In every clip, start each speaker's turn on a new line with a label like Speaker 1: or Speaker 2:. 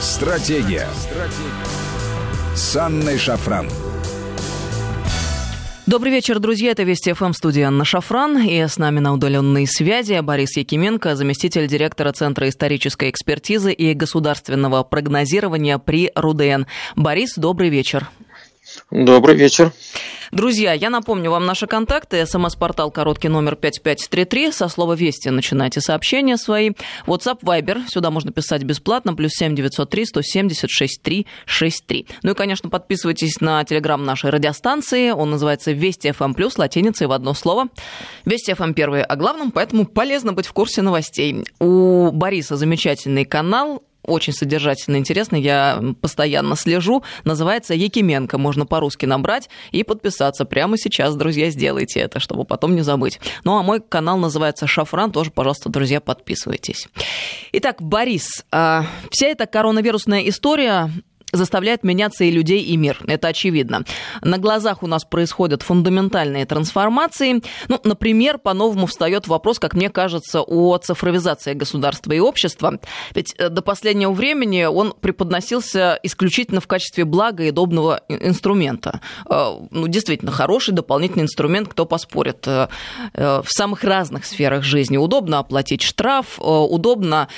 Speaker 1: Стратегия. Стратегия. С Анной Шафран.
Speaker 2: Добрый вечер, друзья. Это Вести ФМ студия Анна Шафран. И с нами на удаленной связи Борис Якименко, заместитель директора Центра исторической экспертизы и государственного прогнозирования при РУДН. Борис, добрый вечер.
Speaker 3: Добрый вечер.
Speaker 2: Друзья, я напомню вам наши контакты. СМС-портал короткий номер 5533. Со слова «Вести» начинайте сообщения свои. WhatsApp, Viber. Сюда можно писать бесплатно. Плюс 7 903 170 6363. Ну и, конечно, подписывайтесь на телеграм нашей радиостанции. Он называется «Вести FM+,» плюс латиницей в одно слово. «Вести FM» первые о главном, поэтому полезно быть в курсе новостей. У Бориса замечательный канал очень содержательно интересно, я постоянно слежу. Называется Якименко, можно по-русски набрать и подписаться. Прямо сейчас, друзья, сделайте это, чтобы потом не забыть. Ну а мой канал называется Шафран, тоже, пожалуйста, друзья, подписывайтесь. Итак, Борис, а, вся эта коронавирусная история заставляет меняться и людей, и мир. Это очевидно. На глазах у нас происходят фундаментальные трансформации. Ну, например, по-новому встает вопрос, как мне кажется, о цифровизации государства и общества. Ведь э, до последнего времени он преподносился исключительно в качестве блага и удобного инструмента. Э, ну, действительно, хороший дополнительный инструмент, кто поспорит. Э, в самых разных сферах жизни. Удобно оплатить штраф, удобно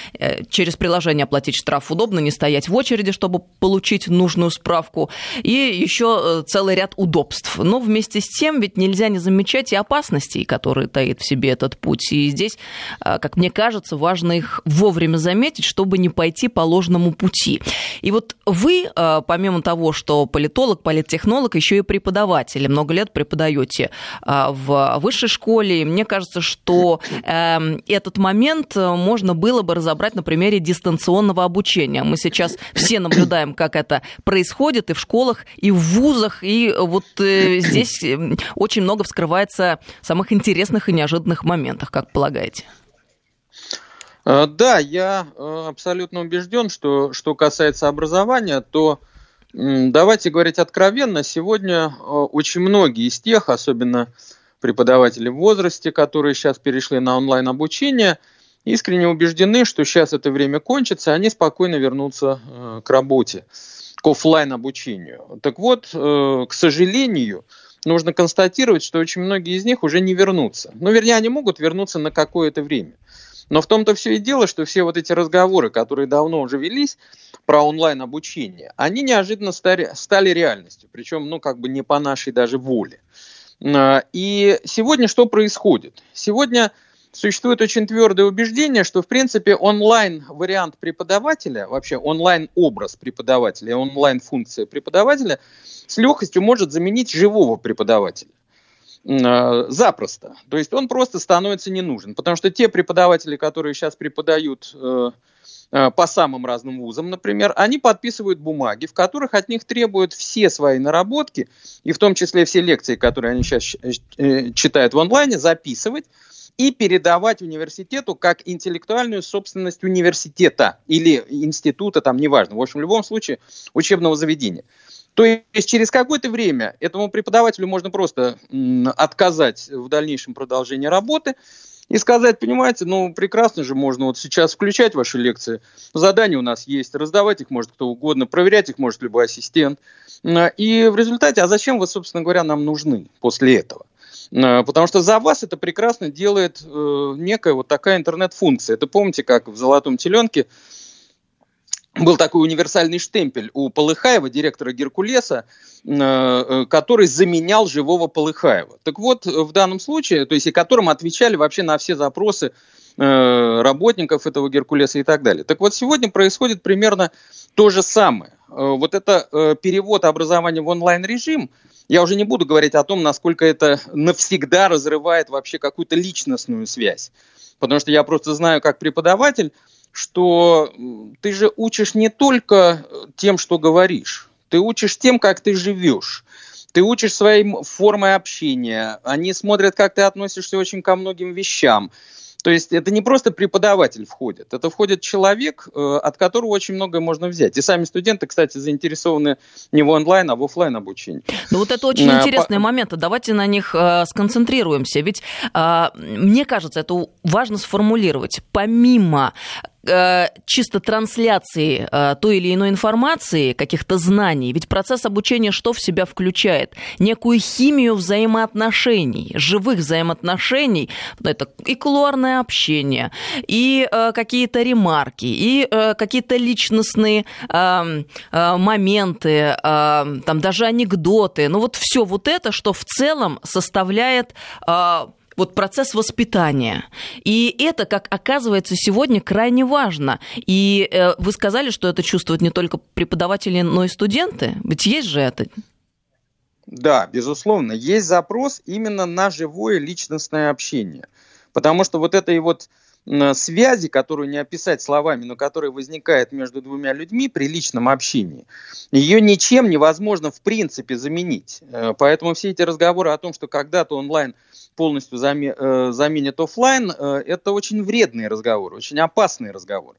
Speaker 2: через приложение оплатить штраф, удобно не стоять в очереди, чтобы получить получить нужную справку, и еще э, целый ряд удобств. Но вместе с тем ведь нельзя не замечать и опасностей, которые таит в себе этот путь. И здесь, э, как мне кажется, важно их вовремя заметить, чтобы не пойти по ложному пути. И вот вы, э, помимо того, что политолог, политтехнолог, еще и преподаватель, много лет преподаете в высшей школе. И мне кажется, что этот момент можно было бы разобрать на примере дистанционного обучения. Мы сейчас все наблюдаем, как как это происходит и в школах, и в вузах. И вот э, здесь э, очень много вскрывается самых интересных и неожиданных моментов, как полагаете?
Speaker 3: Э, да, я э, абсолютно убежден, что что касается образования, то давайте говорить откровенно, сегодня очень многие из тех, особенно преподаватели в возрасте, которые сейчас перешли на онлайн-обучение, искренне убеждены, что сейчас это время кончится, они спокойно вернутся э, к работе, к офлайн обучению. Так вот, э, к сожалению, нужно констатировать, что очень многие из них уже не вернутся. Ну, вернее, они могут вернуться на какое-то время. Но в том-то все и дело, что все вот эти разговоры, которые давно уже велись про онлайн обучение, они неожиданно стали, стали реальностью, причем, ну, как бы не по нашей даже воле. Э, и сегодня что происходит? Сегодня существует очень твердое убеждение, что, в принципе, онлайн-вариант преподавателя, вообще онлайн-образ преподавателя, онлайн-функция преподавателя с легкостью может заменить живого преподавателя. Э, запросто. То есть он просто становится не нужен. Потому что те преподаватели, которые сейчас преподают э, э, по самым разным вузам, например, они подписывают бумаги, в которых от них требуют все свои наработки, и в том числе все лекции, которые они сейчас читают в онлайне, записывать, и передавать университету как интеллектуальную собственность университета или института, там неважно, в общем, в любом случае учебного заведения. То есть через какое-то время этому преподавателю можно просто отказать в дальнейшем продолжении работы и сказать, понимаете, ну прекрасно же можно вот сейчас включать ваши лекции, задания у нас есть, раздавать их может кто угодно, проверять их может любой ассистент. И в результате, а зачем вы, собственно говоря, нам нужны после этого? Э, потому что за вас это прекрасно делает э, некая вот такая интернет-функция. Это помните, как в «Золотом теленке» был такой универсальный штемпель у Полыхаева, директора Геркулеса, э, который заменял живого Полыхаева. Так вот, в данном случае, то есть и которым отвечали вообще на все запросы работников этого Геркулеса и так далее. Так вот, сегодня происходит примерно то же самое. Вот это перевод образования в онлайн-режим – я уже не буду говорить о том, насколько это навсегда разрывает вообще какую-то личностную связь. Потому что я просто знаю как преподаватель, что ты же учишь не только тем, что говоришь, ты учишь тем, как ты живешь. Ты учишь своим формой общения, они смотрят, как ты относишься очень ко многим вещам. То есть это не просто преподаватель входит, это входит человек, э, от которого очень многое можно взять. И сами студенты, кстати, заинтересованы не в онлайн, а в офлайн обучении.
Speaker 2: Ну вот это очень а, интересные по... моменты. Давайте на них э, сконцентрируемся. Ведь э, мне кажется, это важно сформулировать. Помимо чисто трансляции э, той или иной информации, каких-то знаний. Ведь процесс обучения что в себя включает? Некую химию взаимоотношений, живых взаимоотношений. Это и кулуарное общение, и э, какие-то ремарки, и э, какие-то личностные э, э, моменты, э, там даже анекдоты. Ну вот все вот это, что в целом составляет э, вот процесс воспитания. И это, как оказывается, сегодня крайне важно. И э, вы сказали, что это чувствуют не только преподаватели, но и студенты. Ведь есть же это.
Speaker 3: Да, безусловно, есть запрос именно на живое личностное общение. Потому что вот этой вот связи, которую не описать словами, но которая возникает между двумя людьми при личном общении, ее ничем невозможно в принципе заменить. Э, поэтому все эти разговоры о том, что когда-то онлайн полностью э, заменит офлайн, э, это очень вредный разговор, очень опасный разговор.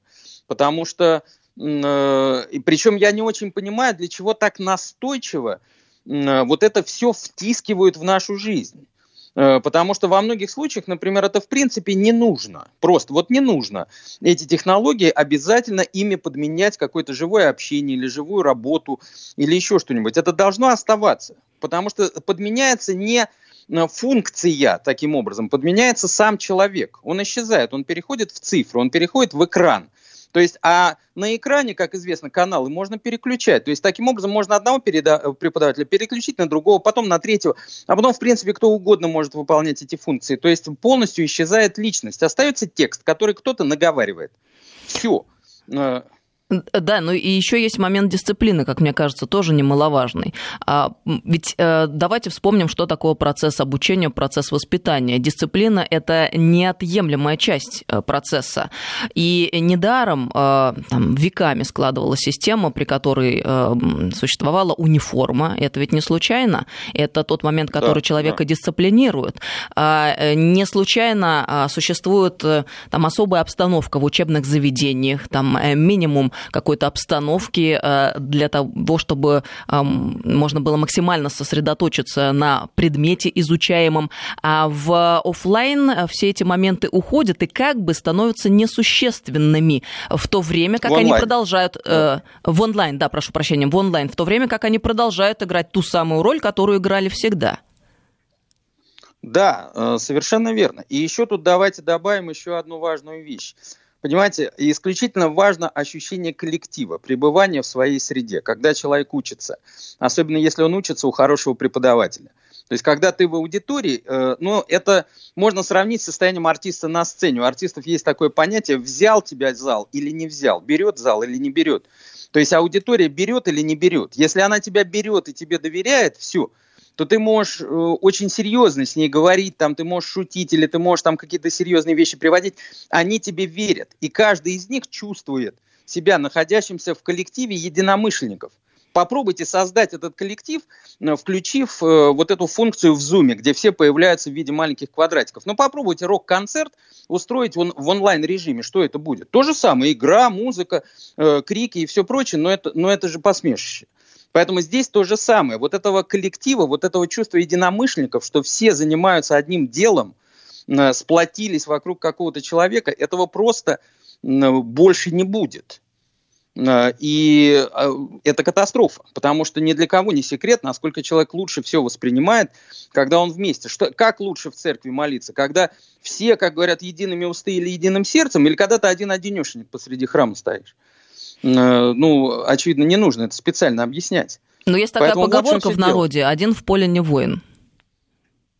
Speaker 3: Потому что, и причем я не очень понимаю, для чего так настойчиво вот это все втискивают в нашу жизнь. Э, потому что во многих случаях, например, это в принципе не нужно. Просто вот не нужно эти технологии обязательно ими подменять какое-то живое общение или живую работу или еще что-нибудь. Это должно оставаться. Потому что подменяется не э, функция таким образом, подменяется сам человек. Он исчезает, он переходит в цифру, он переходит в экран. То есть, а на экране, как известно, каналы можно переключать. То есть, таким образом можно одного переда- преподавателя переключить на другого, потом на третьего, а потом, в принципе, кто угодно может выполнять эти функции. То есть, полностью исчезает личность. Остается текст, который кто-то наговаривает. Все.
Speaker 2: Э, да, ну и еще есть момент дисциплины, как мне кажется, тоже немаловажный. А, ведь э, давайте вспомним, что такое процесс обучения, процесс воспитания. Дисциплина – это неотъемлемая часть э, процесса. И недаром э, там, веками складывалась система, при которой существовала униформа. Это ведь не случайно. Это тот момент, который да, человека да. дисциплинирует. А, не случайно а, существует там особая обстановка в учебных заведениях, там минимум какой-то обстановки э, для того, чтобы можно было максимально сосредоточиться на предмете изучаемом. А в офлайн э, все эти моменты уходят и как бы становятся несущественными в то время, как они продолжают... Э, в онлайн, да, прошу прощения, в онлайн, в то время, как они продолжают играть ту самую роль, которую играли всегда.
Speaker 3: Да, совершенно верно. И еще тут давайте добавим еще одну важную вещь. Понимаете, исключительно важно ощущение коллектива, пребывание в своей среде, когда человек учится, особенно если он учится у хорошего преподавателя. То есть, когда ты в аудитории, э, ну, это можно сравнить с состоянием артиста на сцене. У артистов есть такое понятие, взял тебя зал или не взял, берет зал или не берет. То есть, аудитория берет или не берет. Если она тебя берет и тебе доверяет, все, то ты можешь э, очень серьезно с ней говорить, там, ты можешь шутить или ты можешь там какие-то серьезные вещи приводить, они тебе верят. И каждый из них чувствует себя находящимся в коллективе единомышленников. Попробуйте создать этот коллектив, э, включив э, вот эту функцию в Zoom, где все появляются в виде маленьких квадратиков. Но попробуйте рок-концерт устроить он, в онлайн-режиме. Что это будет? То же самое, игра, музыка, э, крики и все прочее, но это, но это же посмешище. Поэтому здесь то же самое. Вот этого коллектива, вот этого чувства единомышленников, что все занимаются одним делом, э, сплотились вокруг какого-то человека, этого просто больше не будет. Э, и э, это катастрофа, потому что ни для кого не секрет, насколько человек лучше все воспринимает, когда он вместе. Что, как лучше в церкви молиться? Когда все, как говорят, едиными усты или единым сердцем, или когда ты один-одинешенек посреди храма стоишь? Э, ну, очевидно, не нужно это специально объяснять.
Speaker 2: Но есть такая Поэтому поговорка в народе, дело. один в поле не воин.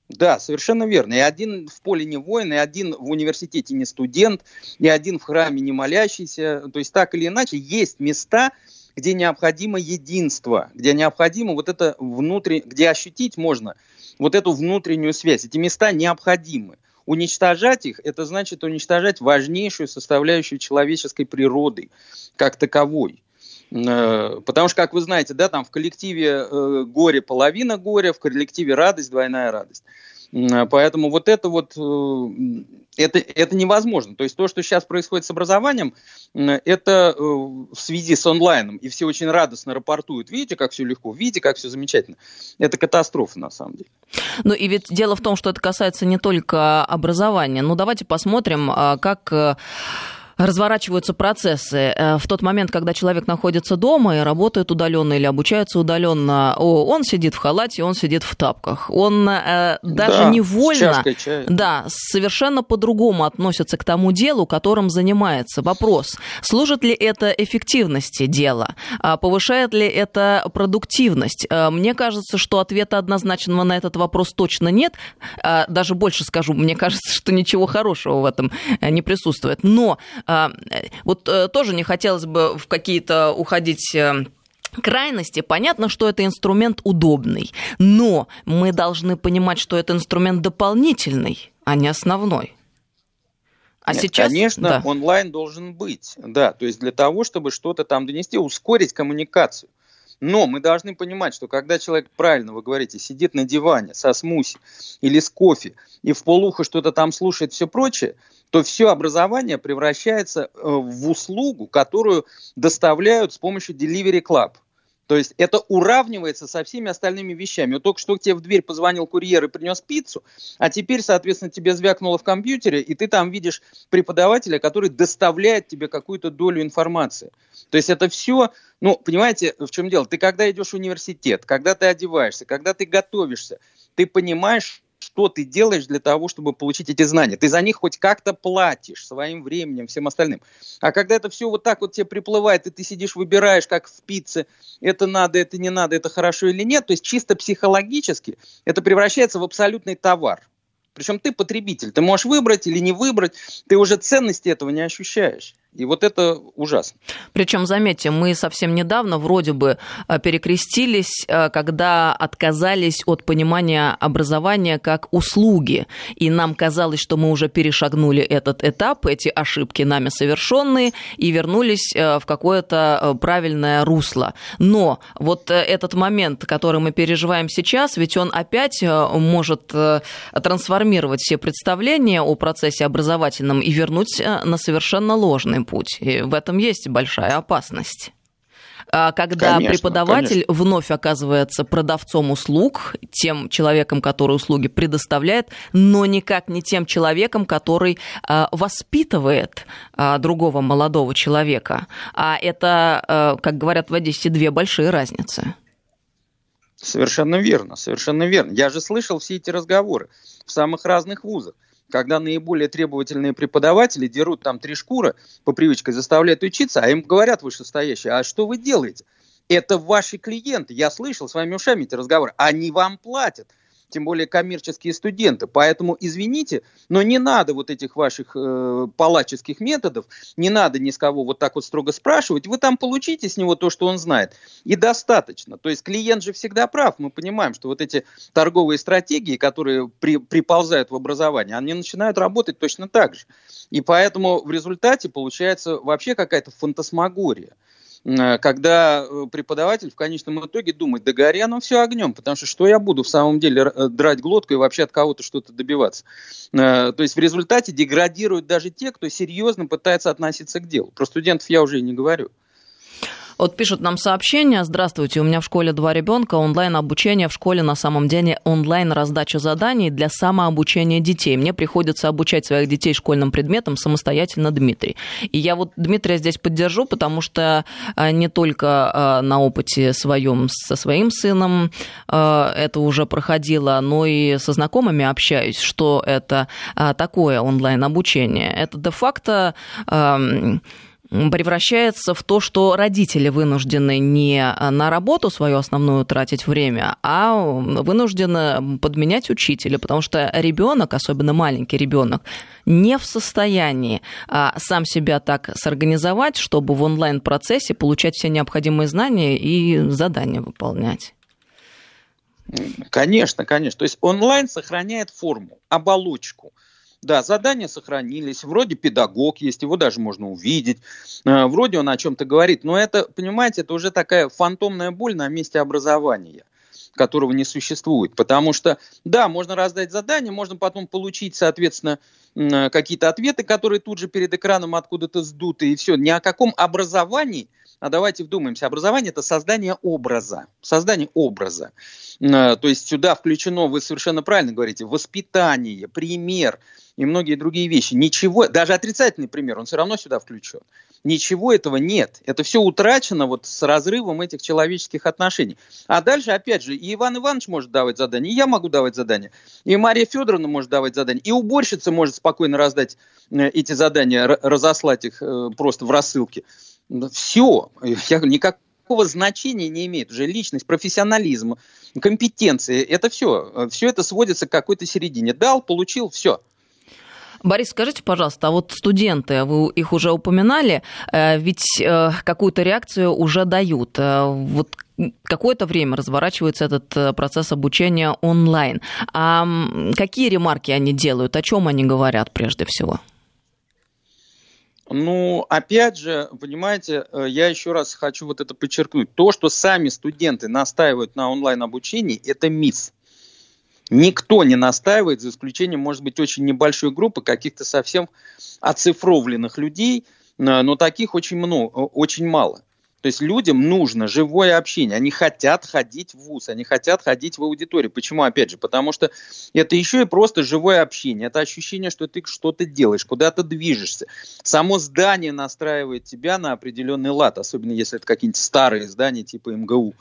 Speaker 3: Да, совершенно верно. И один в поле не воин, и один в университете не студент, и один в храме не молящийся. То есть так или иначе есть места, где необходимо единство, где необходимо вот это внутреннее, где ощутить можно вот эту внутреннюю связь. Эти места необходимы. Уничтожать их – это значит уничтожать важнейшую составляющую человеческой природы как таковой. Э, потому что, как вы знаете, да, там в коллективе э, горе половина горя, в коллективе радость двойная радость. Поэтому вот это вот, э, это, это невозможно. То есть то, что сейчас происходит с образованием, это э, в связи с онлайном, и все очень радостно рапортуют. Видите, как все легко, видите, как все замечательно. Это катастрофа на самом деле.
Speaker 2: Ну и ведь дело в том, что это касается не только образования. Ну давайте посмотрим, а, как э, разворачиваются процессы. Э, в тот момент, когда человек находится дома и работает удаленно или обучается удаленно, он сидит в халате, он сидит в тапках. Он э, даже да, невольно, да, совершенно по-другому относится к тому делу, которым занимается. Вопрос, служит ли это эффективности дела? А повышает ли это продуктивность? Э, мне кажется, что ответа однозначного на этот вопрос точно нет. Даже больше скажу, мне кажется, что ничего хорошего в этом не присутствует. Но а, вот э, тоже не хотелось бы в какие-то уходить э, крайности, понятно, что это инструмент удобный, но мы должны понимать, что это инструмент дополнительный, а не основной.
Speaker 3: А Нет, сейчас, конечно, да. онлайн должен быть, да, то есть для того, чтобы что-то там донести, ускорить коммуникацию. Но мы должны понимать, что когда человек, правильно вы говорите, сидит на диване со смуси или с кофе и в полухо что-то там слушает, все прочее, то все образование превращается э, в услугу, которую доставляют с помощью Delivery Club. То есть это уравнивается со всеми остальными вещами. Вот только что тебе в дверь позвонил курьер и принес пиццу, а теперь, соответственно, тебе звякнуло в компьютере, и ты там видишь преподавателя, который доставляет тебе какую-то долю информации. То есть это все, ну, понимаете, в чем дело? Ты когда идешь в университет, когда ты одеваешься, когда ты готовишься, ты понимаешь, что ты делаешь для того, чтобы получить эти знания. Ты за них хоть как-то платишь своим временем, всем остальным. А когда это все вот так вот тебе приплывает, и ты сидишь, выбираешь, как в пицце, это надо, это не надо, это хорошо или нет, то есть чисто психологически это превращается в абсолютный товар. Причем ты потребитель, ты можешь выбрать или не выбрать, ты уже ценности этого не ощущаешь. И вот это ужасно.
Speaker 2: Причем, заметьте, мы совсем недавно вроде бы э, перекрестились, э, когда отказались от понимания образования как услуги. И нам казалось, что мы уже перешагнули этот этап, эти ошибки нами совершенные, и вернулись э, в какое-то правильное русло. Но вот этот момент, который мы переживаем сейчас, ведь он опять может трансформировать все представления о процессе образовательном и вернуть на совершенно ложный правильный путь. И в этом есть большая опасность а когда конечно, преподаватель конечно. вновь оказывается продавцом услуг, тем человеком, который услуги предоставляет, но никак не тем человеком, который а, воспитывает а, другого молодого человека. А это, как говорят в Одессе, две большие разницы.
Speaker 3: Совершенно верно, совершенно верно. Я же слышал все эти разговоры в самых разных вузах когда наиболее требовательные преподаватели дерут там три шкуры, по привычке заставляют учиться, а им говорят вышестоящие, а что вы делаете? Это ваши клиенты, я слышал своими ушами эти разговоры, они вам платят тем более коммерческие студенты. Поэтому, извините, но не надо вот этих ваших э, палаческих методов, не надо ни с кого вот так вот строго спрашивать, вы там получите с него то, что он знает, и достаточно. То есть клиент же всегда прав, мы понимаем, что вот эти торговые стратегии, которые при, приползают в образование, они начинают работать точно так же. И поэтому в результате получается вообще какая-то фантасмагория. Э, когда э, преподаватель в конечном итоге думает, да гори оно все огнем, потому что что я буду в самом деле э, драть глотку и вообще от кого-то что-то добиваться. То есть в результате деградируют даже те, кто серьезно пытается относиться к делу. Про студентов я уже и не говорю.
Speaker 2: Вот пишут нам сообщение. Здравствуйте, у меня в школе два ребенка. Онлайн обучение в школе на самом деле онлайн раздача заданий для самообучения детей. Мне приходится обучать своих детей школьным предметам самостоятельно Дмитрий. И я вот Дмитрия здесь поддержу, потому что а, не только а, на опыте своем со своим сыном а, это уже проходило, но и со знакомыми общаюсь, что это такое онлайн обучение. Это де-факто превращается в то, что родители вынуждены не на работу свою основную тратить время, а вынуждены подменять учителя, потому что ребенок, особенно маленький ребенок, не в состоянии а, сам себя так сорганизовать, чтобы в онлайн-процессе получать все необходимые знания и задания выполнять.
Speaker 3: Конечно, конечно. То есть онлайн сохраняет форму, оболочку – да, задания сохранились, вроде педагог есть, его даже можно увидеть, э, вроде он о чем-то говорит, но это, понимаете, это уже такая фантомная боль на месте образования которого не существует. Потому что, да, можно раздать задание, можно потом получить, соответственно, э, какие-то ответы, которые тут же перед экраном откуда-то сдуты, и все. Ни о каком образовании, а давайте вдумаемся, образование – это создание образа, создание образа. Э, то есть сюда включено, вы совершенно правильно говорите, воспитание, пример – и многие другие вещи. Ничего, даже отрицательный пример, он все равно сюда включен. Ничего этого нет. Это все утрачено вот с разрывом этих человеческих отношений. А дальше, опять же, и Иван Иванович может давать задания, и я могу давать задания, и Мария Федоровна может давать задания, и уборщица может спокойно раздать э, эти задания, разослать их э, просто в рассылке. Все. Я никак никакого значения не имеет уже личность, профессионализм, компетенции. Это все. Все это сводится к какой-то середине. Дал, получил, все.
Speaker 2: Борис, скажите, пожалуйста, а вот студенты, вы их уже упоминали, э, ведь э, какую-то реакцию уже дают. Э, вот какое-то время разворачивается этот процесс обучения онлайн. А какие ремарки они делают, о чем они говорят прежде всего?
Speaker 3: Ну, опять же, понимаете, я еще раз хочу вот это подчеркнуть. То, что сами студенты настаивают на онлайн-обучении, это миф. Никто не настаивает, за исключением, может быть, очень небольшой группы каких-то совсем оцифровленных людей, э, но таких очень, много, очень мало. То есть людям нужно живое общение. Они хотят ходить в ВУЗ, они хотят ходить в аудиторию. Почему, опять же? Потому что это еще и просто живое общение. Это ощущение, что ты что-то делаешь, куда-то движешься. Само здание настраивает тебя на определенный лад, особенно если это какие-нибудь старые здания типа МГУ,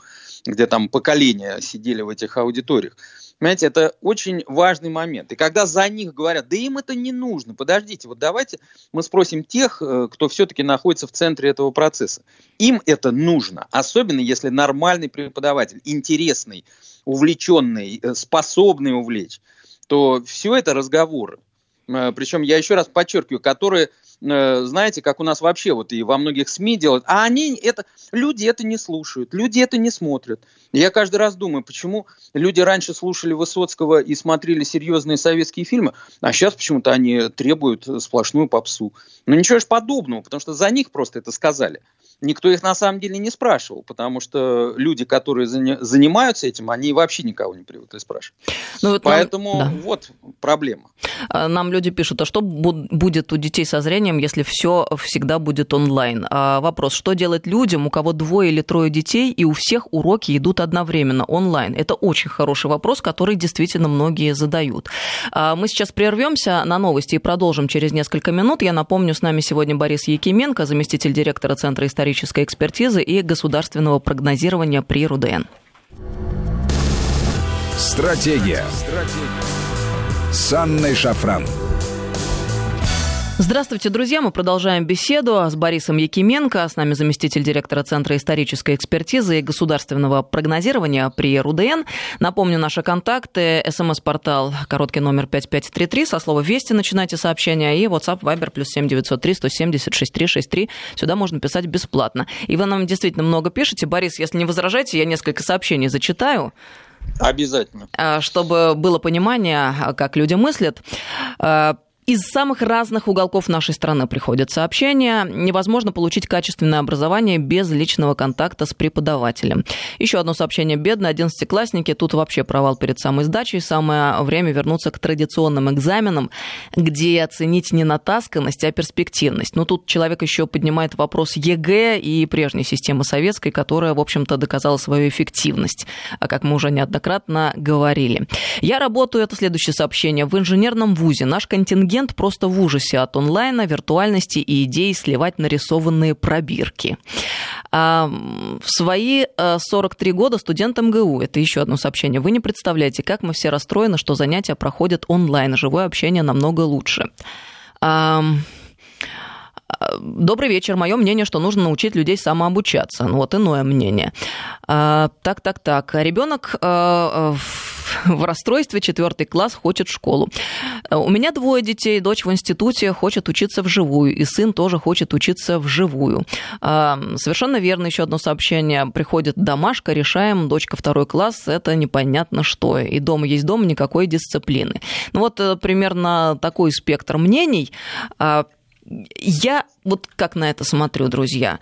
Speaker 3: где там поколения сидели в этих аудиториях. Понимаете, это очень важный момент. И когда за них говорят, да им это не нужно, подождите, вот давайте мы спросим тех, э, кто все-таки находится в центре этого процесса. Им это нужно, особенно если нормальный преподаватель, интересный, увлеченный, э, способный увлечь, то все это разговоры. Э, Причем я еще раз подчеркиваю, которые знаете, как у нас вообще вот и во многих СМИ делают, а они это, люди это не слушают, люди это не смотрят. Я каждый раз думаю, почему люди раньше слушали Высоцкого и смотрели серьезные советские фильмы, а сейчас почему-то они требуют сплошную попсу. Ну ничего ж подобного, потому что за них просто это сказали никто их на самом деле не спрашивал, потому что люди, которые занимаются этим, они вообще никого не привыкли спрашивать. Ну, вот Поэтому нам, да. вот проблема.
Speaker 2: А, нам люди пишут, а что будет у детей со зрением, если все всегда будет онлайн? А вопрос, что делать людям, у кого двое или трое детей, и у всех уроки идут одновременно онлайн? Это очень хороший вопрос, который действительно многие задают. А, мы сейчас прервемся на новости и продолжим через несколько минут. Я напомню, с нами сегодня Борис Якименко, заместитель директора Центра истории исторической экспертизы и государственного прогнозирования при РУДН.
Speaker 1: Стратегия. Стратегия. С Анной Шафран.
Speaker 2: Здравствуйте, друзья. Мы продолжаем беседу с Борисом Якименко. С нами заместитель директора Центра исторической экспертизы и государственного прогнозирования при РУДН. Напомню, наши контакты. СМС-портал короткий номер 5533. Со слова «Вести» начинайте сообщения. И WhatsApp Viber плюс 7903 170 6363. Сюда можно писать бесплатно. И вы нам действительно много пишете. Борис, если не возражаете, я несколько сообщений зачитаю.
Speaker 3: Обязательно.
Speaker 2: А, чтобы было понимание, как люди мыслят. Из самых разных уголков нашей страны приходят сообщения. Невозможно получить качественное образование без личного контакта с преподавателем. Еще одно сообщение. Бедные одиннадцатиклассники. Тут вообще провал перед самой сдачей. Самое время вернуться к традиционным экзаменам, где оценить не натасканность, а перспективность. Но тут человек еще поднимает вопрос ЕГЭ и прежней системы советской, которая, в общем-то, доказала свою эффективность, а как мы уже неоднократно говорили. Я работаю, это следующее сообщение, в инженерном вузе. Наш контингент контингент просто в ужасе от онлайна, виртуальности и идеи сливать нарисованные пробирки. А в свои 43 э, года студент МГУ, это еще одно сообщение, вы не представляете, как мы все расстроены, что занятия проходят онлайн, живое общение намного лучше. Добрый вечер. Мое мнение, что нужно научить людей самообучаться. Ну, вот иное мнение. А, так, так, так. Ребенок э, в расстройстве, четвертый класс, хочет в школу. У меня двое детей, дочь в институте хочет учиться вживую, и сын тоже хочет учиться вживую. Совершенно верно, еще одно сообщение. Приходит домашка, решаем, дочка второй класс, это непонятно что. И дома есть дом, никакой дисциплины. Ну вот э, примерно такой спектр мнений. А, я вот как на это смотрю, друзья.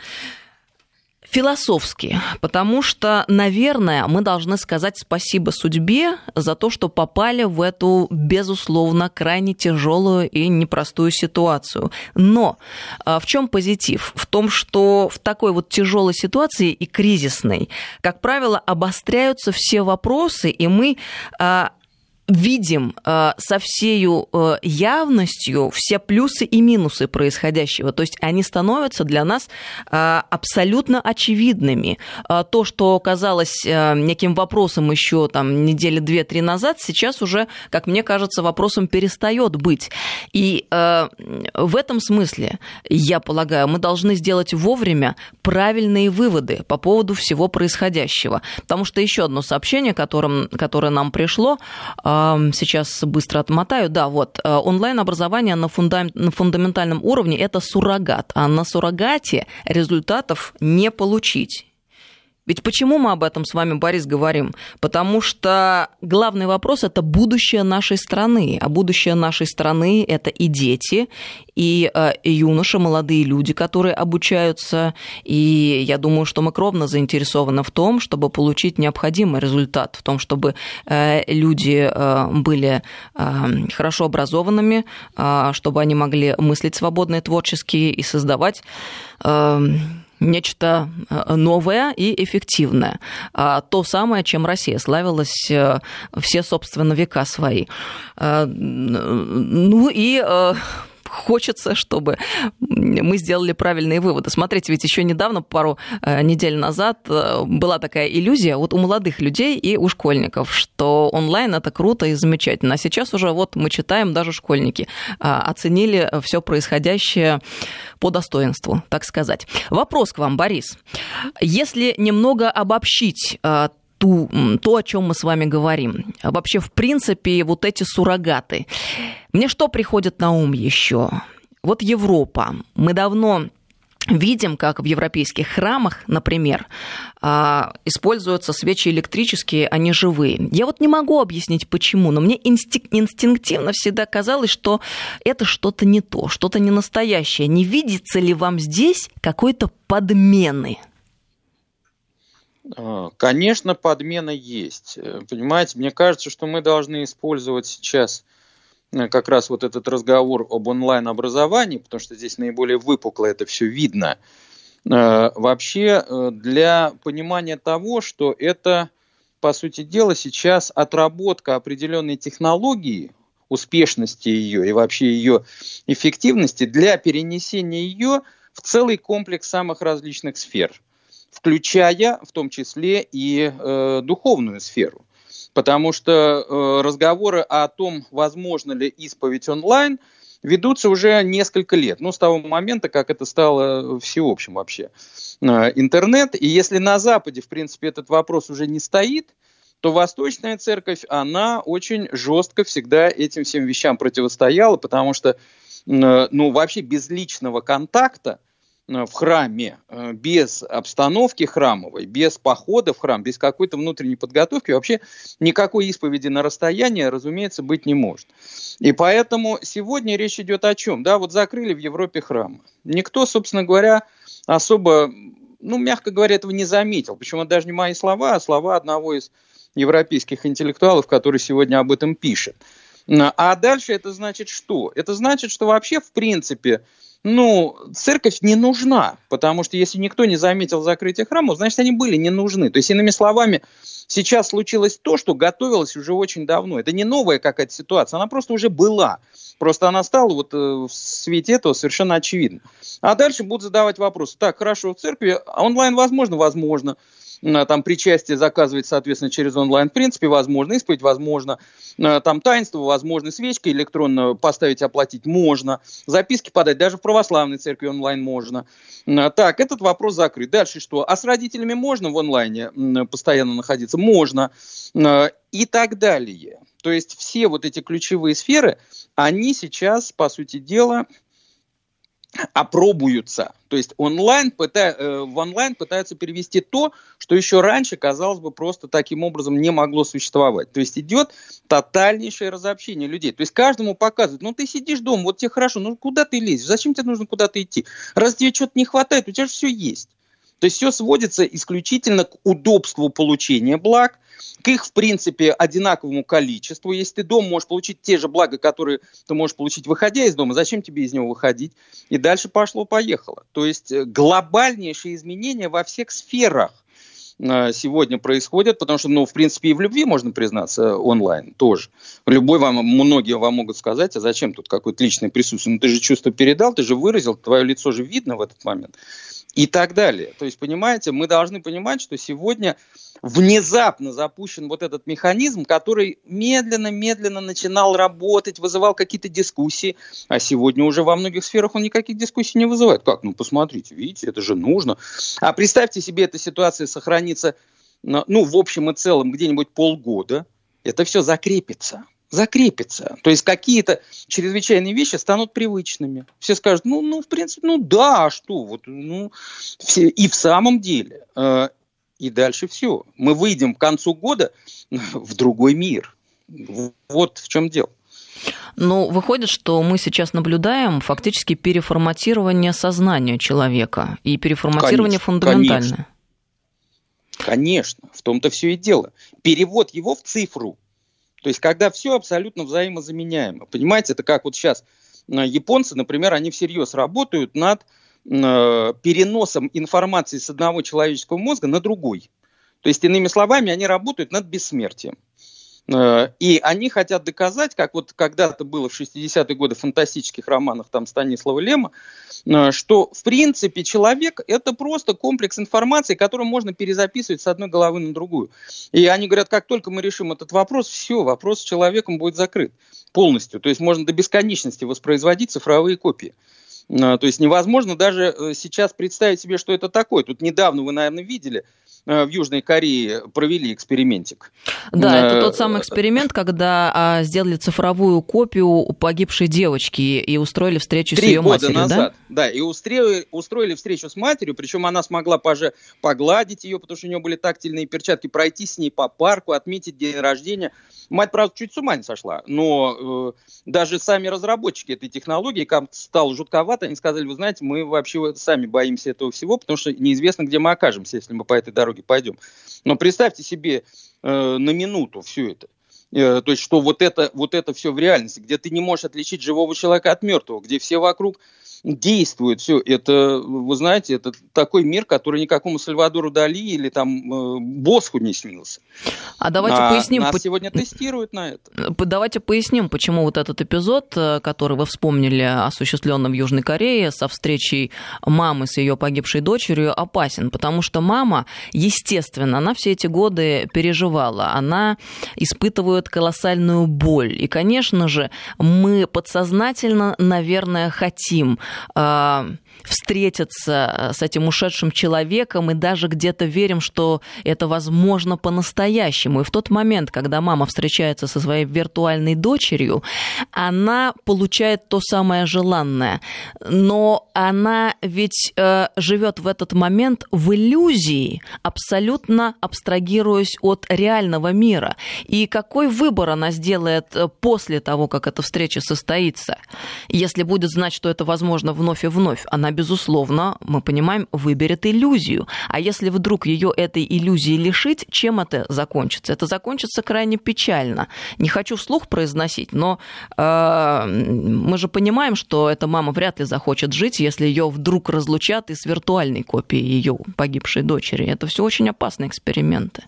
Speaker 2: Философски, потому что, наверное, мы должны сказать спасибо судьбе за то, что попали в эту, безусловно, крайне тяжелую и непростую ситуацию. Но а, в чем позитив? В том, что в такой вот тяжелой ситуации и кризисной, как правило, обостряются все вопросы, и мы а, видим э, со всей э, явностью все плюсы и минусы происходящего. То есть они становятся для нас э, абсолютно очевидными. То, что казалось неким вопросом еще там недели две-три назад, сейчас уже, как мне кажется, вопросом перестает быть. И в этом смысле, я полагаю, мы должны сделать вовремя правильные выводы по поводу всего происходящего. Потому что еще одно сообщение, которым, которое нам пришло, сейчас быстро отмотаю. Да, вот, э, онлайн-образование на, фундам... на фундаментальном уровне – это суррогат, а на суррогате результатов не получить. Ведь почему мы об этом с вами, Борис, говорим? Потому что главный вопрос – это будущее нашей страны. А будущее нашей страны – это и дети, и э, юноши, молодые люди, которые обучаются. И я думаю, что мы кровно заинтересованы в том, чтобы получить необходимый результат, в том, чтобы э, люди э, были хорошо образованными, чтобы они могли мыслить свободно и творчески и создавать нечто э, новое и эффективное. А то самое, чем Россия славилась э, все, собственно, века свои. Э, ну и хочется, чтобы мы сделали правильные выводы. Смотрите, ведь еще недавно, пару э, недель назад, э, была такая иллюзия вот у молодых людей и у школьников, что онлайн это круто и замечательно. А сейчас уже вот мы читаем, даже школьники а, оценили все происходящее по достоинству, так сказать. Вопрос к вам, Борис. Если немного обобщить э, ту, то, о чем мы с вами говорим. Вообще, в принципе, вот эти суррогаты. Мне что приходит на ум еще? Вот Европа. Мы давно видим, как в европейских храмах, например, а, используются свечи электрические, а не живые. Я вот не могу объяснить, почему, но мне инстинктивно всегда казалось, что это что-то не то, что-то не настоящее. Не видится ли вам здесь какой-то подмены?
Speaker 3: А, конечно, подмена есть. Э, понимаете, мне кажется, что мы должны использовать сейчас как раз вот этот разговор об онлайн-образовании, потому что здесь наиболее выпукло это все видно. Э, вообще для понимания того, что это, по сути дела, сейчас отработка определенной технологии, успешности ее и вообще ее эффективности для перенесения ее в целый комплекс самых различных сфер – включая в том числе и э, духовную сферу. Потому что э, разговоры о том, возможно ли исповедь онлайн, ведутся уже несколько лет. Ну, с того момента, как это стало всеобщим вообще. Э, интернет. И если на Западе, в принципе, этот вопрос уже не стоит, то Восточная Церковь, она очень жестко всегда этим всем вещам противостояла, потому что, э, ну, вообще без личного контакта в храме э, без обстановки храмовой, без похода в храм, без какой-то внутренней подготовки, вообще никакой исповеди на расстоянии, разумеется, быть не может. И поэтому сегодня речь идет о чем? Да, вот закрыли в Европе храмы. Никто, собственно говоря, особо, ну, мягко говоря, этого не заметил. Почему даже не мои слова, а слова одного из европейских интеллектуалов, который сегодня об этом пишет. А дальше это значит что? Это значит, что вообще, в принципе, ну, церковь не нужна, потому что если никто не заметил закрытие храмов, значит, они были не нужны. То есть, иными словами, сейчас случилось то, что готовилось уже очень давно. Это не новая какая-то ситуация, она просто уже была. Просто она стала вот э, в свете этого совершенно очевидна. А дальше будут задавать вопросы. Так, хорошо, в церкви онлайн возможно? Возможно там причастие заказывать, соответственно, через онлайн, в принципе, возможно, исповедь возможно, э, там таинство возможно, свечки электронно поставить, оплатить можно, записки подать, даже в православной церкви онлайн можно. Э, так, этот вопрос закрыт. Дальше что? А с родителями можно в онлайне постоянно находиться? Можно. Э, и так далее. То есть все вот эти ключевые сферы, они сейчас, по сути дела, опробуются. То есть онлайн пыта, э, в онлайн пытаются перевести то, что еще раньше, казалось бы, просто таким образом не могло существовать. То есть идет тотальнейшее разобщение людей. То есть каждому показывают, ну ты сидишь дома, вот тебе хорошо, ну куда ты лезешь, зачем тебе нужно куда-то идти? Раз тебе что-то не хватает, у тебя же все есть. То есть все сводится исключительно к удобству получения благ, к их, в принципе, одинаковому количеству. Если ты дома можешь получить те же блага, которые ты можешь получить, выходя из дома, зачем тебе из него выходить? И дальше пошло-поехало. То есть э, глобальнейшие изменения во всех сферах. Э, сегодня происходят, потому что, ну, в принципе, и в любви можно признаться онлайн тоже. Любой вам, многие вам могут сказать, а зачем тут какое-то личное присутствие? Ну, ты же чувство передал, ты же выразил, твое лицо же видно в этот момент и так далее. То есть, понимаете, мы должны понимать, что сегодня внезапно запущен вот этот механизм, который медленно-медленно начинал работать, вызывал какие-то дискуссии, а сегодня уже во многих сферах он никаких дискуссий не вызывает. Как? Ну, посмотрите, видите, это же нужно. А представьте себе, эта ситуация сохранится, ну, в общем и целом, где-нибудь полгода, это все закрепится закрепится. То есть какие-то чрезвычайные вещи станут привычными. Все скажут, ну, ну в принципе, ну да, а что? Вот, ну, все. И в самом деле, э, и дальше все. Мы выйдем к концу года в другой мир. Вот в чем дело.
Speaker 2: Ну, выходит, что мы сейчас наблюдаем фактически переформатирование сознания человека и переформатирование
Speaker 3: конечно,
Speaker 2: фундаментальное.
Speaker 3: Конечно. Конечно, в том-то все и дело. Перевод его в цифру – то есть, когда все абсолютно взаимозаменяемо. Понимаете, это как вот сейчас э, японцы, например, они всерьез работают над э, переносом информации с одного человеческого мозга на другой. То есть, иными словами, они работают над бессмертием. Э, и они хотят доказать, как вот когда-то было в 60-е годы в фантастических романах там Станислава Лема, э, что в принципе человек это просто комплекс информации, который можно перезаписывать с одной головы на другую. И они говорят, как только мы решим этот вопрос, все, вопрос с человеком будет закрыт полностью. То есть можно до бесконечности воспроизводить цифровые копии. Э, то есть невозможно даже сейчас представить себе, что это такое. Тут недавно вы, наверное, видели – в Южной Корее провели экспериментик.
Speaker 2: Да, это э, тот самый эксперимент, когда а, сделали цифровую копию погибшей девочки и устроили встречу с ее матерью, назад,
Speaker 3: да? Да, и устроили, устроили встречу с матерью, причем она смогла поже, погладить ее, потому что у нее были тактильные перчатки, пройти с ней по парку, отметить день рождения. Мать, правда, чуть с ума не сошла, но э, даже сами разработчики этой технологии, как стало жутковато, они сказали, вы знаете, мы вообще сами боимся этого всего, потому что неизвестно, где мы окажемся, если мы по этой дороге пойдем. Но представьте себе э, на минуту все это. Э, то есть, что вот это, вот это все в реальности, где ты не можешь отличить живого человека от мертвого, где все вокруг действует все. Это, вы знаете, это такой мир, который никакому Сальвадору Дали или там э, Босху не снился.
Speaker 2: А давайте а поясним...
Speaker 3: Нас по... сегодня тестируют на это.
Speaker 2: Давайте поясним, почему вот этот эпизод, э, который вы вспомнили, осуществленный в Южной Корее, со встречей мамы с ее погибшей дочерью, опасен. Потому что мама, естественно, она все эти годы переживала. Она испытывает колоссальную боль. И, конечно же, мы подсознательно, наверное, хотим а, встретиться с этим ушедшим человеком и даже где-то верим, что это возможно по-настоящему. И в тот момент, когда мама встречается со своей виртуальной дочерью, она получает то самое желанное. Но она ведь э, живет в этот момент в иллюзии, абсолютно абстрагируясь от реального мира. И какой выбор она сделает э, после того, как эта встреча состоится? Если будет знать, что это возможно вновь и вновь, она безусловно, мы понимаем, выберет иллюзию. А если вдруг ее этой иллюзии лишить, чем это закончится? Это закончится крайне печально. Не хочу вслух произносить, но э, мы же понимаем, что эта мама вряд ли захочет жить, если ее вдруг разлучат и с виртуальной копией ее погибшей дочери. Это все очень опасные эксперименты.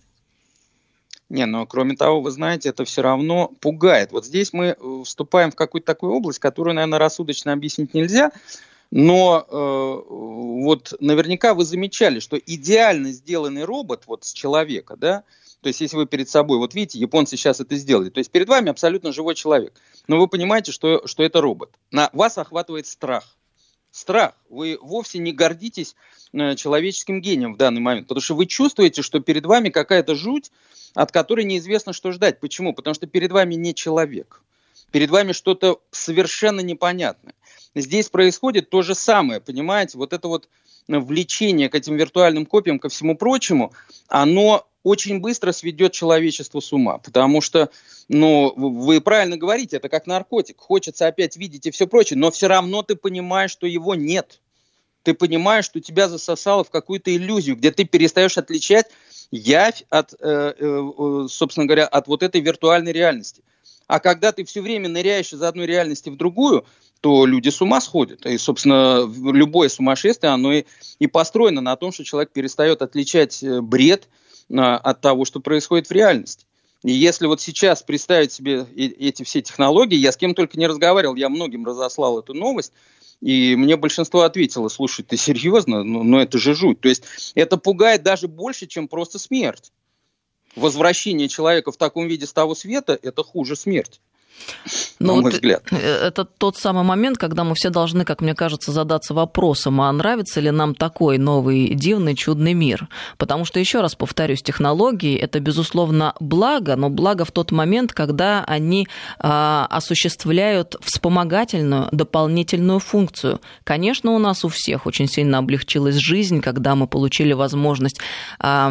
Speaker 3: Не, но кроме того, вы знаете, это все равно пугает. Вот здесь мы вступаем в какую-то такую область, которую, наверное, рассудочно объяснить нельзя, но э, вот наверняка вы замечали, что идеально сделанный робот вот с человека, да, то есть если вы перед собой, вот видите, японцы сейчас это сделали, то есть перед вами абсолютно живой человек, но вы понимаете, что, что это робот. На вас охватывает страх. Страх. Вы вовсе не гордитесь э, человеческим гением в данный момент, потому что вы чувствуете, что перед вами какая-то жуть, от которой неизвестно, что ждать. Почему? Потому что перед вами не человек. Перед вами что-то совершенно непонятное. Здесь происходит то же самое, понимаете, вот это вот влечение к этим виртуальным копиям, ко всему прочему, оно очень быстро сведет человечество с ума, потому что, ну, вы правильно говорите, это как наркотик, хочется опять видеть и все прочее, но все равно ты понимаешь, что его нет. Ты понимаешь, что тебя засосало в какую-то иллюзию, где ты перестаешь отличать явь от, э, э, собственно говоря, от вот этой виртуальной реальности. А когда ты все время ныряешь из одной реальности в другую, то люди с ума сходят. И, собственно, любое сумасшествие, оно и, и построено на том, что человек перестает отличать э, бред а, от того, что происходит в реальности. И если вот сейчас представить себе эти все технологии, я с кем только не разговаривал, я многим разослал эту новость, и мне большинство ответило, слушай, ты серьезно? Ну, ну это же жуть. То есть это пугает даже больше, чем просто смерть. Возвращение человека в таком виде с того света – это хуже смерти.
Speaker 2: Ну, на мой взгляд. Э, это тот самый момент, когда мы все должны, как мне кажется, задаться вопросом, а нравится ли нам такой новый, дивный, чудный мир? Потому что, еще раз повторюсь, технологии – это, безусловно, благо, но благо в тот момент, когда они а, осуществляют вспомогательную, дополнительную функцию. Конечно, у нас у всех очень сильно облегчилась жизнь, когда мы получили возможность а,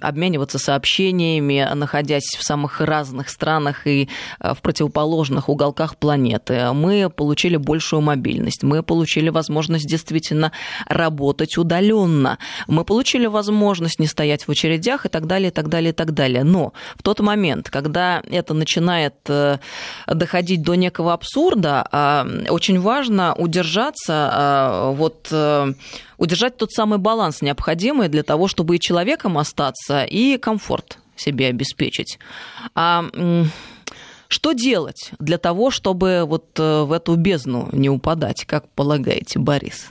Speaker 2: обмениваться сообщениями, находясь в самых разных странах и а, в противоположных противоположных уголках планеты. Мы получили большую мобильность, мы получили возможность действительно работать удаленно, мы получили возможность не стоять в очередях и так далее, и так далее, и так далее. Но в тот момент, когда это начинает э, доходить до некого абсурда, а, очень важно удержаться, а, вот э, удержать тот самый баланс необходимый для того, чтобы и человеком остаться, и комфорт себе обеспечить. А что делать для того, чтобы вот э, в эту бездну не упадать, как полагаете, Борис?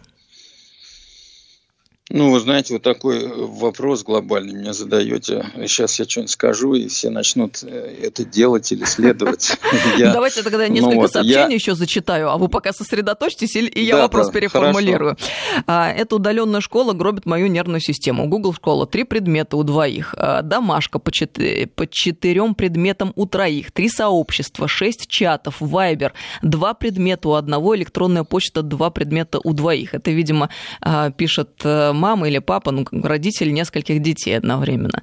Speaker 3: Ну, вы знаете, вот такой э, вопрос глобальный мне задаете. Сейчас я что-нибудь скажу, и все начнут э, это делать или следовать.
Speaker 2: Давайте тогда ну несколько сообщений еще зачитаю, а вы пока сосредоточьтесь, и я вопрос переформулирую. А, эта удаленная школа гробит мою нервную систему. Google школа три предмета у двоих, а, домашка по четырем предметам у троих, три сообщества, шесть чатов, Viber, два предмета у одного, электронная почта, два предмета у двоих. Это, видимо, а, пишет мама или папа, ну, родители нескольких детей одновременно.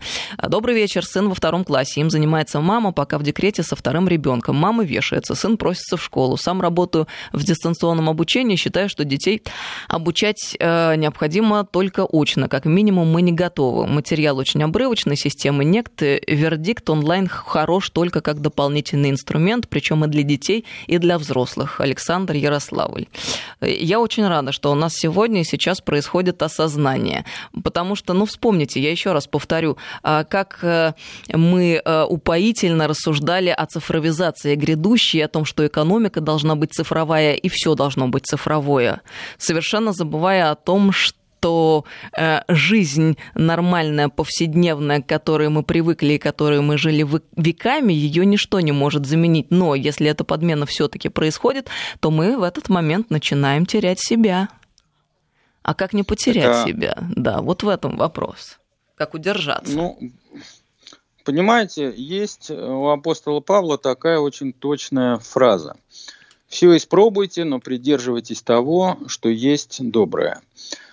Speaker 2: Добрый вечер, сын во втором классе. Им занимается мама, пока в декрете со вторым ребенком. Мама вешается, сын просится в школу. Сам работаю в дистанционном обучении, считаю, что детей обучать э, необходимо только очно. Как минимум мы не готовы. Материал очень обрывочный, системы нет. Вердикт онлайн хорош только как дополнительный инструмент, причем и для детей, и для взрослых. Александр Ярославль. Я очень рада, что у нас сегодня и сейчас происходит осознание сознание. Потому что, ну, вспомните, я еще раз повторю, а, как э, мы э, упоительно рассуждали о цифровизации грядущей, о том, что экономика должна быть цифровая и все должно быть цифровое, совершенно забывая о том, что что э, жизнь нормальная, повседневная, к которой мы привыкли и которой мы жили веками, ее ничто не может заменить. Но если эта подмена все-таки происходит, то мы в этот момент начинаем терять себя. А как не потерять Это... себя? Да, вот в этом вопрос. Как удержаться?
Speaker 3: Ну, понимаете, есть у апостола Павла такая очень точная фраза. Все испробуйте, но придерживайтесь того, что есть доброе.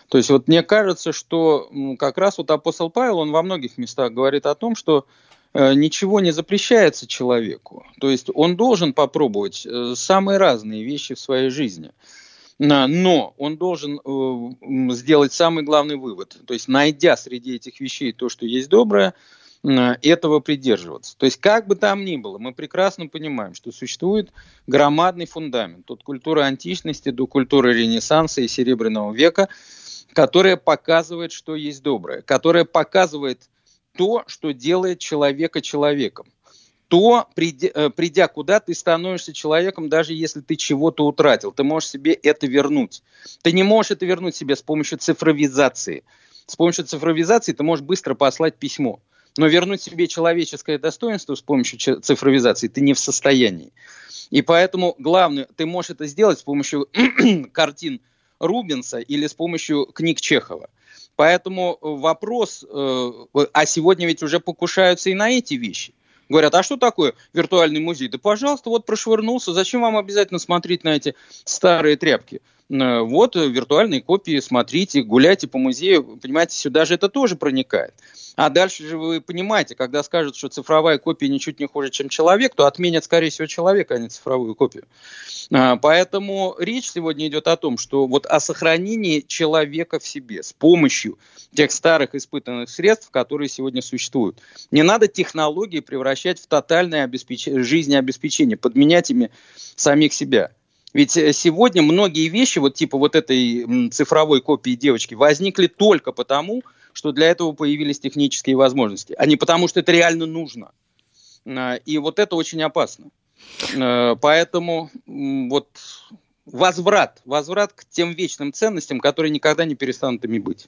Speaker 3: То есть вот мне кажется, что как раз вот апостол Павел, он во многих местах говорит о том, что э, ничего не запрещается человеку. То есть он должен попробовать э, самые разные вещи в своей жизни. Но он должен э, сделать самый главный вывод. То есть, найдя среди этих вещей то, что есть доброе, этого придерживаться. То есть, как бы там ни было, мы прекрасно понимаем, что существует громадный фундамент от культуры античности до культуры Ренессанса и Серебряного века, которая показывает, что есть доброе, которая показывает то, что делает человека человеком то, придя, э, придя куда, ты становишься человеком, даже если ты чего-то утратил. Ты можешь себе это вернуть. Ты не можешь это вернуть себе с помощью цифровизации. С помощью цифровизации ты можешь быстро послать письмо. Но вернуть себе человеческое достоинство с помощью цифровизации ты не в состоянии. И поэтому главное, ты можешь это сделать с помощью картин Рубенса или с помощью книг Чехова. Поэтому вопрос, э, а сегодня ведь уже покушаются и на эти вещи. Говорят, а что такое виртуальный музей? Да, пожалуйста, вот прошвырнулся. Зачем вам обязательно смотреть на эти старые тряпки? Э, вот виртуальные копии, смотрите, гуляйте по музею. Понимаете, сюда же это тоже проникает. А дальше же вы понимаете, когда скажут, что цифровая копия ничуть не хуже, чем человек, то отменят, скорее всего, человека, а не цифровую копию. А, поэтому речь сегодня идет о том, что вот о сохранении человека в себе с помощью тех старых испытанных средств, которые сегодня существуют. Не надо технологии превращать в тотальное обеспеч... жизнеобеспечение, подменять ими самих себя. Ведь э, сегодня многие вещи, вот типа вот этой цифровой копии девочки, возникли только потому, что для этого появились технические возможности, а не потому, что это реально нужно. А, и вот это очень опасно. А, поэтому вот возврат, возврат к тем вечным ценностям, которые никогда не перестанут ими быть.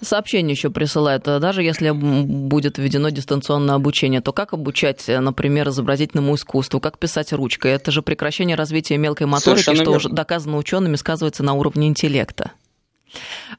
Speaker 2: Сообщение еще присылают. Даже если будет введено дистанционное обучение, то как обучать, например, изобразительному искусству, как писать ручкой? Это же прекращение развития мелкой моторики, Совершенно что верно. уже доказано учеными, сказывается на уровне интеллекта.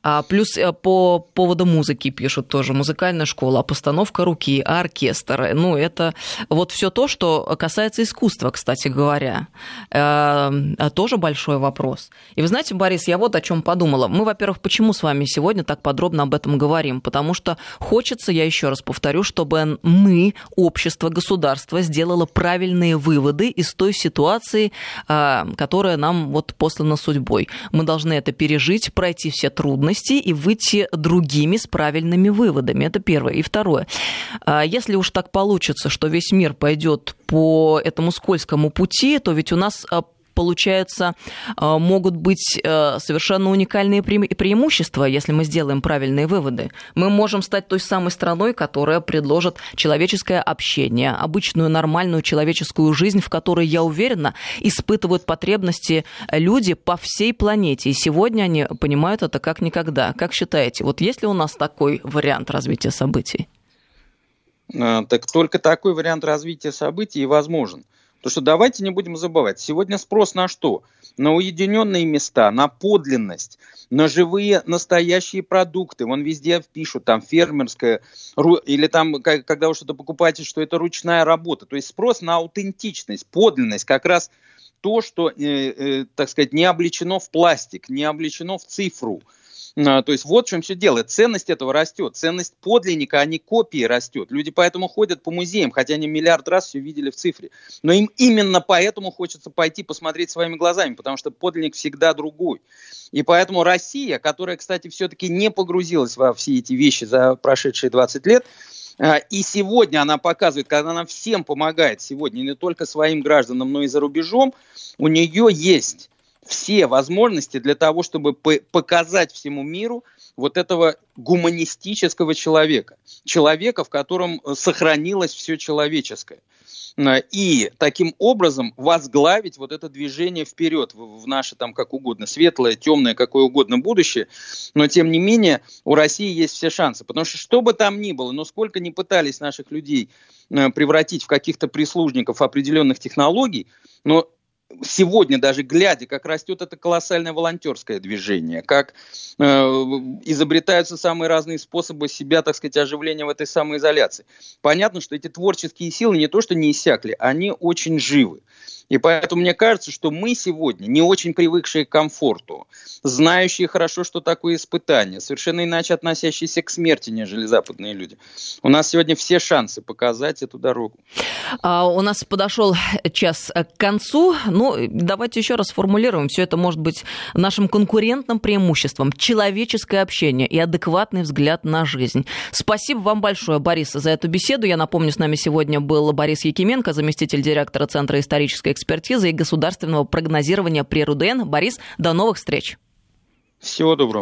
Speaker 2: А, плюс э, по поводу музыки пишут тоже. Музыкальная школа, постановка руки, оркестр. Ну, это вот все то, что касается искусства, кстати говоря. Э, тоже большой вопрос. И вы знаете, Борис, я вот о чем подумала. Мы, во-первых, почему с вами сегодня так подробно об этом говорим? Потому что хочется, я еще раз повторю, чтобы мы, общество, государство, сделало правильные выводы из той ситуации, э, которая нам вот послана судьбой. Мы должны это пережить, пройти все трудности и выйти другими с правильными выводами. Это первое. И второе. А, если уж так получится, что весь мир пойдет по этому скользкому пути, то ведь у нас а, получается, э, могут быть э, совершенно уникальные преимущества, если мы сделаем правильные выводы. Мы можем стать той самой страной, которая предложит человеческое общение, обычную нормальную человеческую жизнь, в которой, я уверена, испытывают потребности люди по всей планете. И сегодня они понимают это как никогда. Как считаете, вот есть ли у нас такой вариант развития событий?
Speaker 3: А, так только такой вариант развития событий возможен. Потому что давайте не будем забывать, сегодня спрос на что? На уединенные места, на подлинность, на живые настоящие продукты. Вон везде пишут, там фермерская, или там, когда вы что-то покупаете, что это ручная работа. То есть спрос на аутентичность, подлинность, как раз то, что, э, э, так сказать, не облечено в пластик, не облечено в цифру. А, то есть вот в чем все дело. Ценность этого растет. Ценность подлинника, а не копии растет. Люди поэтому ходят по музеям, хотя они миллиард раз все видели в цифре. Но им именно поэтому хочется пойти посмотреть своими глазами, потому что подлинник всегда другой. И поэтому Россия, которая, кстати, все-таки не погрузилась во все эти вещи за прошедшие 20 лет, а, и сегодня она показывает, когда она всем помогает, сегодня не только своим гражданам, но и за рубежом, у нее есть все возможности для того, чтобы показать всему миру вот этого гуманистического человека. Человека, в котором э, сохранилось все человеческое. Э, и таким образом возглавить вот это движение вперед в наше там как угодно, светлое, темное, какое угодно будущее. Но тем не менее у России есть все шансы. Потому что что бы там ни было, но сколько ни пытались наших людей э, превратить в каких-то прислужников определенных технологий, но сегодня даже глядя, как растет это колоссальное волонтерское движение, как э, изобретаются самые разные способы себя, так сказать, оживления в этой самоизоляции. Понятно, что эти творческие силы не то, что не иссякли, они очень живы. И поэтому мне кажется, что мы сегодня, не очень привыкшие к комфорту, знающие хорошо, что такое испытание, совершенно иначе относящиеся к смерти, нежели западные люди, у нас сегодня все шансы показать эту дорогу.
Speaker 2: А, у нас подошел час к концу. Ну, давайте еще раз формулируем. Все это может быть нашим конкурентным преимуществом. Человеческое общение и адекватный взгляд на жизнь. Спасибо вам большое, Борис, за эту беседу. Я напомню, с нами сегодня был Борис Якименко, заместитель директора Центра исторической экспертизы и государственного прогнозирования при РУДН. Борис, до новых встреч.
Speaker 3: Всего доброго.